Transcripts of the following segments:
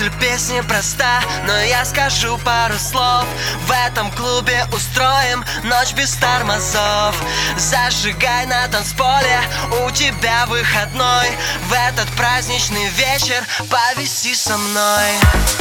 Мысль песни проста, но я скажу пару слов. В этом клубе устроим ночь без тормозов. Зажигай на танцполе, у тебя выходной. В этот праздничный вечер повиси со мной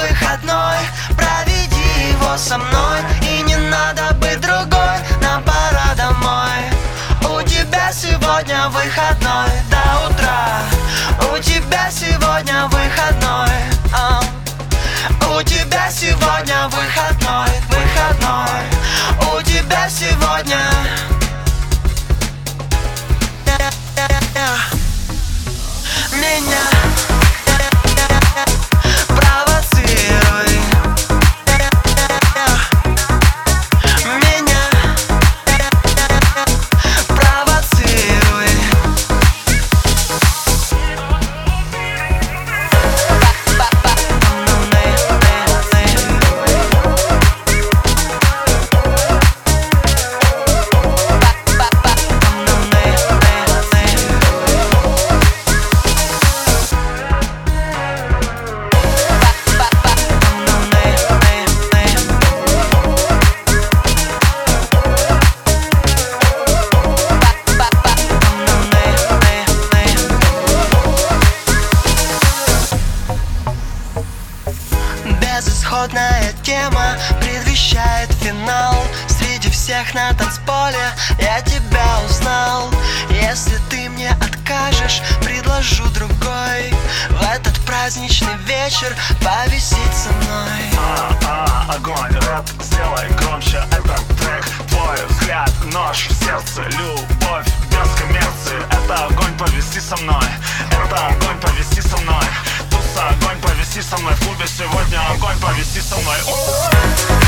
выходной. Проведи его со мной. И не надо быть другой Нам пора домой У тебя сегодня выходной. До утра. У тебя сегодня выходной. А. У тебя сегодня выходной Безысходная тема предвещает финал. Среди всех на танцполе я тебя узнал. Если ты мне откажешь, предложу другой. В этот праздничный вечер повисеть со мной. А, а, огонь, рэп, сделай громче этот трек. Твой взгляд, нож сердце, любовь без коммерции. Это огонь, повести со мной. Это огонь, повести со мной. Туса, огонь, повести со мной В клубе сегодня огонь, повести со мной!